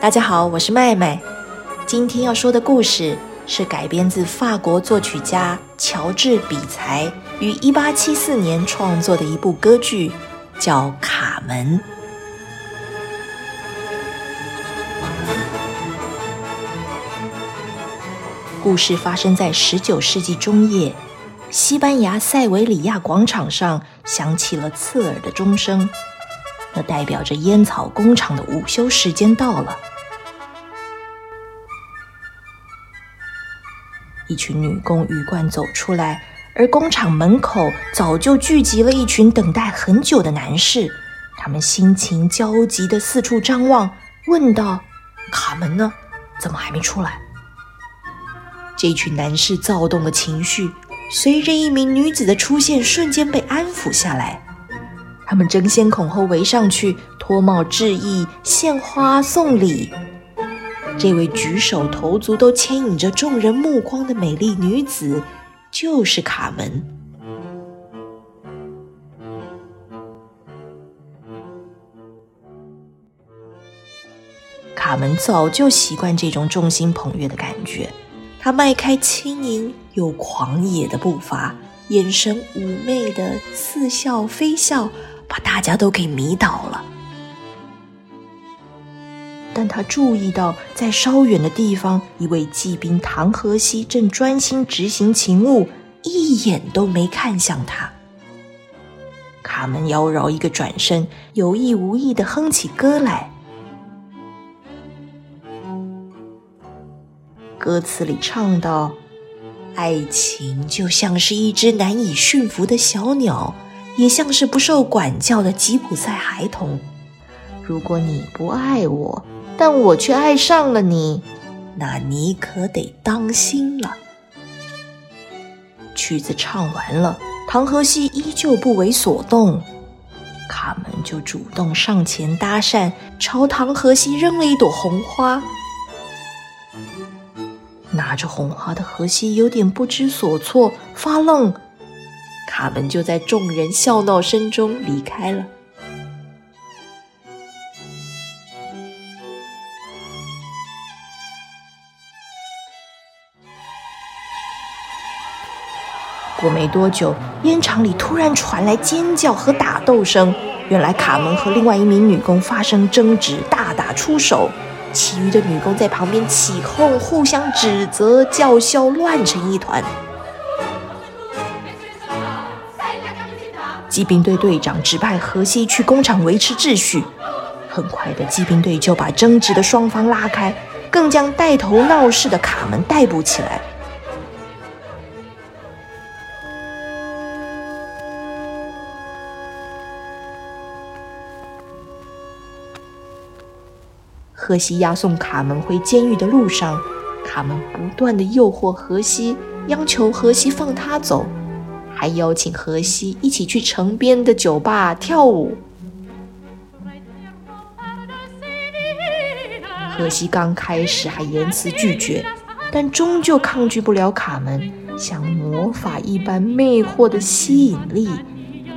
大家好，我是麦麦。今天要说的故事是改编自法国作曲家乔治·比才于1874年创作的一部歌剧，叫《卡门》。故事发生在19世纪中叶，西班牙塞维里亚广场上响起了刺耳的钟声，那代表着烟草工厂的午休时间到了。一群女工鱼贯走出来，而工厂门口早就聚集了一群等待很久的男士。他们心情焦急地四处张望，问道：“卡门呢？怎么还没出来？”这群男士躁动的情绪，随着一名女子的出现，瞬间被安抚下来。他们争先恐后围上去，脱帽致意，献花送礼。这位举手投足都牵引着众人目光的美丽女子，就是卡门。卡门早就习惯这种众星捧月的感觉，她迈开轻盈又狂野的步伐，眼神妩媚的似笑非笑，把大家都给迷倒了。但他注意到，在稍远的地方，一位骑兵唐河西正专心执行勤务，一眼都没看向他。卡门妖娆一个转身，有意无意的哼起歌来。歌词里唱道：“爱情就像是一只难以驯服的小鸟，也像是不受管教的吉普赛孩童。如果你不爱我。”但我却爱上了你，那你可得当心了。曲子唱完了，唐荷西依旧不为所动，卡门就主动上前搭讪，朝唐荷西扔了一朵红花。拿着红花的荷西有点不知所措，发愣。卡门就在众人笑闹声中离开了。过没多久，烟厂里突然传来尖叫和打斗声。原来卡门和另外一名女工发生争执，大打出手。其余的女工在旁边起哄，互相指责、叫嚣，乱成一团。骑兵队队长指派荷西去工厂维持秩序。很快的，骑兵队就把争执的双方拉开，更将带头闹事的卡门逮捕起来。荷西押送卡门回监狱的路上，卡门不断的诱惑荷西，央求荷西放他走，还邀请荷西一起去城边的酒吧跳舞。荷西刚开始还言辞拒绝，但终究抗拒不了卡门像魔法一般魅惑的吸引力，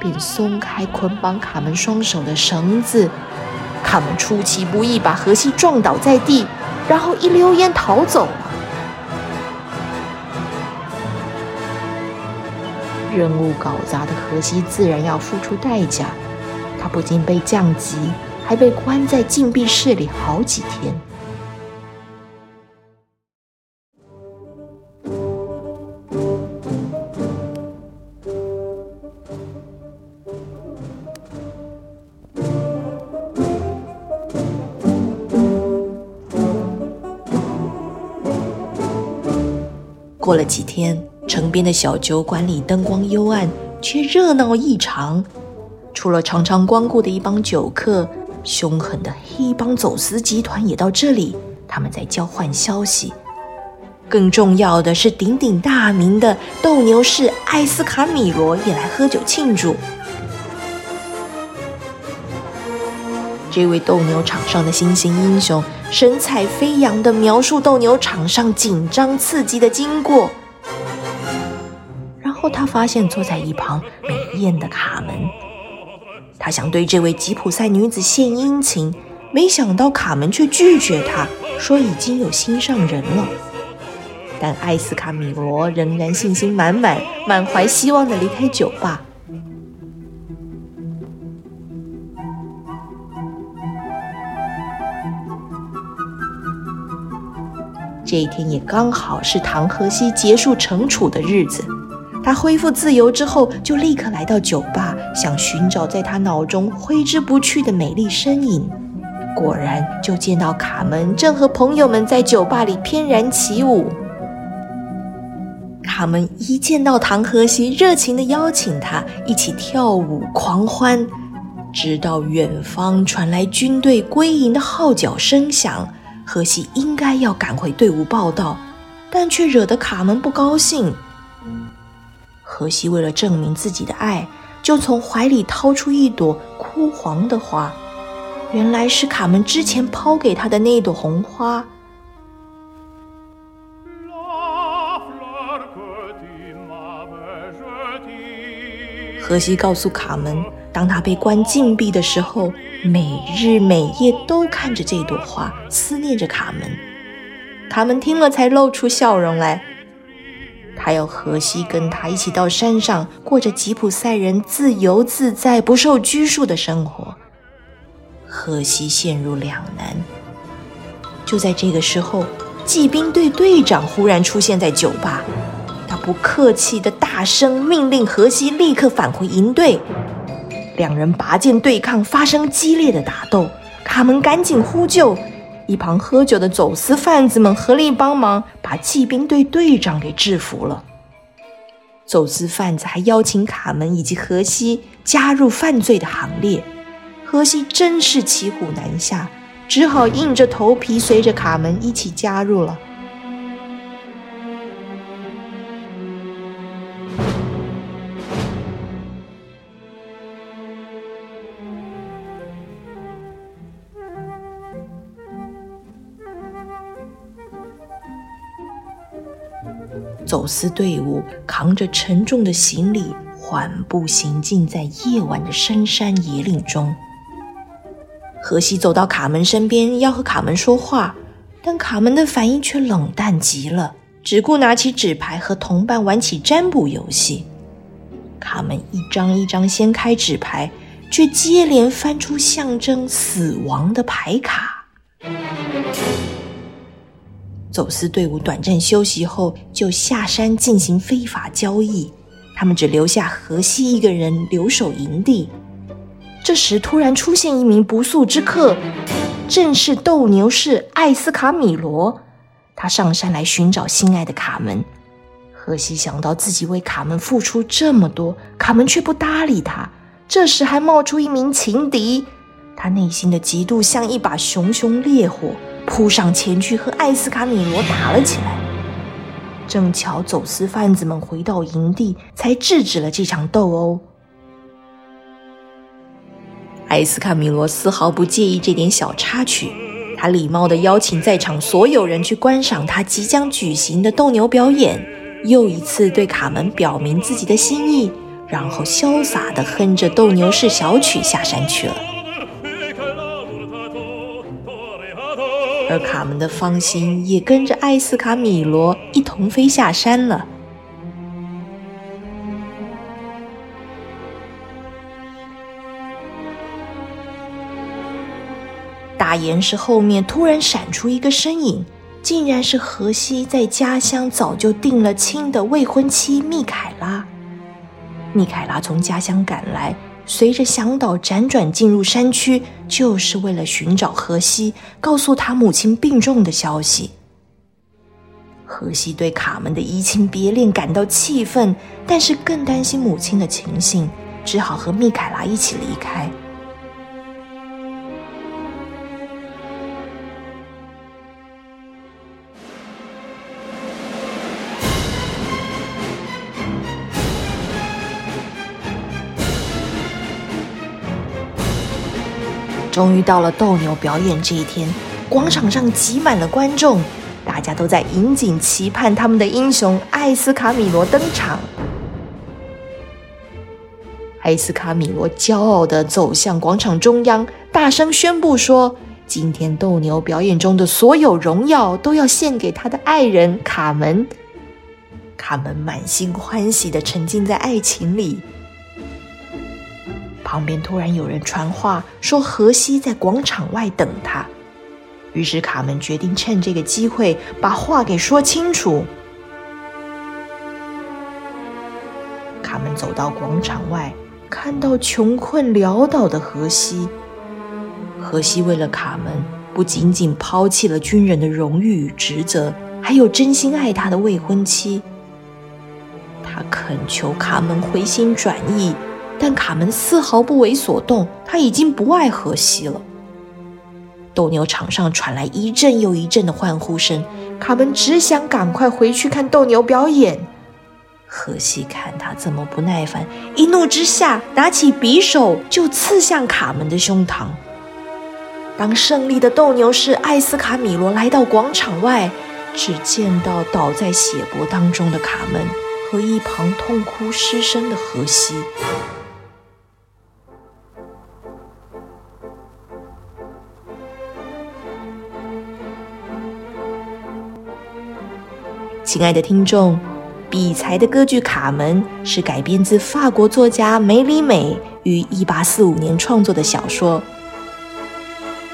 便松开捆绑卡门双手的绳子。卡门出其不意把荷西撞倒在地，然后一溜烟逃走任务搞砸的荷西自然要付出代价，他不仅被降级，还被关在禁闭室里好几天。过了几天，城边的小酒馆里灯光幽暗，却热闹异常。除了常常光顾的一帮酒客，凶狠的黑帮走私集团也到这里，他们在交换消息。更重要的是，鼎鼎大名的斗牛士艾斯卡米罗也来喝酒庆祝。这位斗牛场上的新兴英雄。神采飞扬地描述斗牛场上紧张刺激的经过，他发现坐在一旁美艳的卡门，他想对这位吉普赛女子献殷勤，没想到卡门却拒绝他，说已经有心上人了。但艾斯卡米罗仍然信心满满，满怀希望的离开酒吧。这一天也刚好是唐荷西结束惩处的日子。他恢复自由之后，就立刻来到酒吧，想寻找在他脑中挥之不去的美丽身影。果然，就见到卡门正和朋友们在酒吧里翩然起舞。卡门一见到唐荷西，热情地邀请他一起跳舞狂欢，直到远方传来军队归营的号角声响，荷西应该要赶回队伍报道，但却惹得卡门不高兴。荷西为了证明自己的爱，就从怀里掏出一朵枯黄的花，原来是卡门之前抛给他的那朵红花。荷西告诉卡门，当他被关禁闭的时候，每日每夜都看着这朵花，思念着卡门。卡门听了，才露出笑容来。他要荷西跟他一起到山上，过着吉普赛人自由自在、不受拘束的生活。荷西陷入两难。就在这个时候，骑兵队队长忽然出现在酒吧。他不客气的大声命令荷西立刻返回营队。两人拔剑对抗，发生激烈的打斗。卡门赶紧呼救，一旁喝酒的走私贩子们合力帮忙，把骑兵队队长给制服了。走私贩子还邀请卡门以及荷西加入犯罪的行列。荷西真是骑虎难下，只好硬着头皮随着卡门一起加入了。走私队伍扛着沉重的行李，缓步行进在夜晚的深山野岭中。荷西走到卡门身边，要和卡门说话，但卡门的反应却冷淡极了，只顾拿起纸牌和同伴玩起占卜游戏。卡门一张一张掀开纸牌，却接连翻出象征死亡的牌卡。走私队伍短暂休息后，就下山进行非法交易。他们只留下荷西一个人留守营地。这时，突然出现一名不速之客，正是斗牛士艾斯卡米罗。他上山来寻找心爱的卡门。荷西想到自己为卡门付出这么多，卡门却不搭理他。这时，还冒出一名情敌，他内心的嫉妒像一把熊熊烈火。扑上前去和艾斯卡米罗打了起来，正巧走私贩子们回到营地，才制止了这场斗殴。艾斯卡米罗丝毫不介意这点小插曲，他礼貌地邀请在场所有人去观赏他即将举行的斗牛表演，又一次对卡门表明自己的心意，然后潇洒地哼着斗牛士小曲下山去了。而卡门的芳心也跟着艾斯卡米罗一同飞下山了。大岩石后面突然闪出一个身影，竟然是荷西在家乡早就定了亲的未婚妻密凯拉。密凯拉从家乡赶来。随着向导辗转进入山区，就是为了寻找荷西，告诉他母亲病重的消息。荷西对卡门的移情别恋感到气愤，但是更担心母亲的情形，只好和密凯拉一起离开。终于到了斗牛表演这一天，广场上挤满了观众，大家都在引颈期盼他们的英雄艾斯卡米罗登场。艾斯卡米罗骄傲地走向广场中央，大声宣布说：“今天斗牛表演中的所有荣耀都要献给他的爱人卡门。卡门满心欢喜地沉浸在爱情里。旁边突然有人传话说，荷西在广场外等他。于是卡门决定趁这个机会把话给说清楚。卡门走到广场外，看到穷困潦倒的荷西。荷西为了卡门，不仅仅抛弃了军人的荣誉与职责，还有真心爱他的未婚妻。他恳求卡门回心转意，但卡门丝毫不为所动。他已经不爱荷西了。斗牛场上传来一阵又一阵的欢呼声，卡门只想赶快回去看斗牛表演。荷西看他这么不耐烦，一怒之下拿起匕首就刺向卡门的胸膛。当胜利的斗牛士艾斯卡米罗来到广场外，只见到倒在血泊当中的卡门和一旁痛哭失声的荷西。亲爱的听众，比才的歌剧《卡门》是改编自法国作家梅里美于一八四五年创作的小说。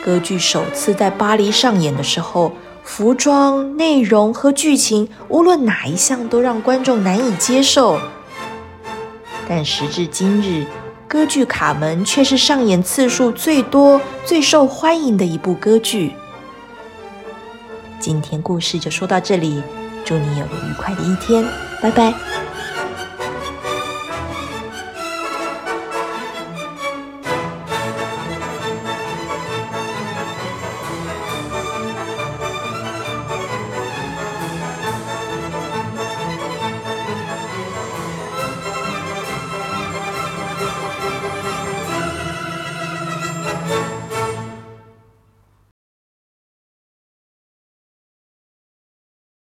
歌剧首次在巴黎上演的时候，服装、内容和剧情，无论哪一项都让观众难以接受。但时至今日，歌剧《卡门》却是上演次数最多、最受欢迎的一部歌剧。今天故事就说到这里，祝你有个愉快的一天，拜拜。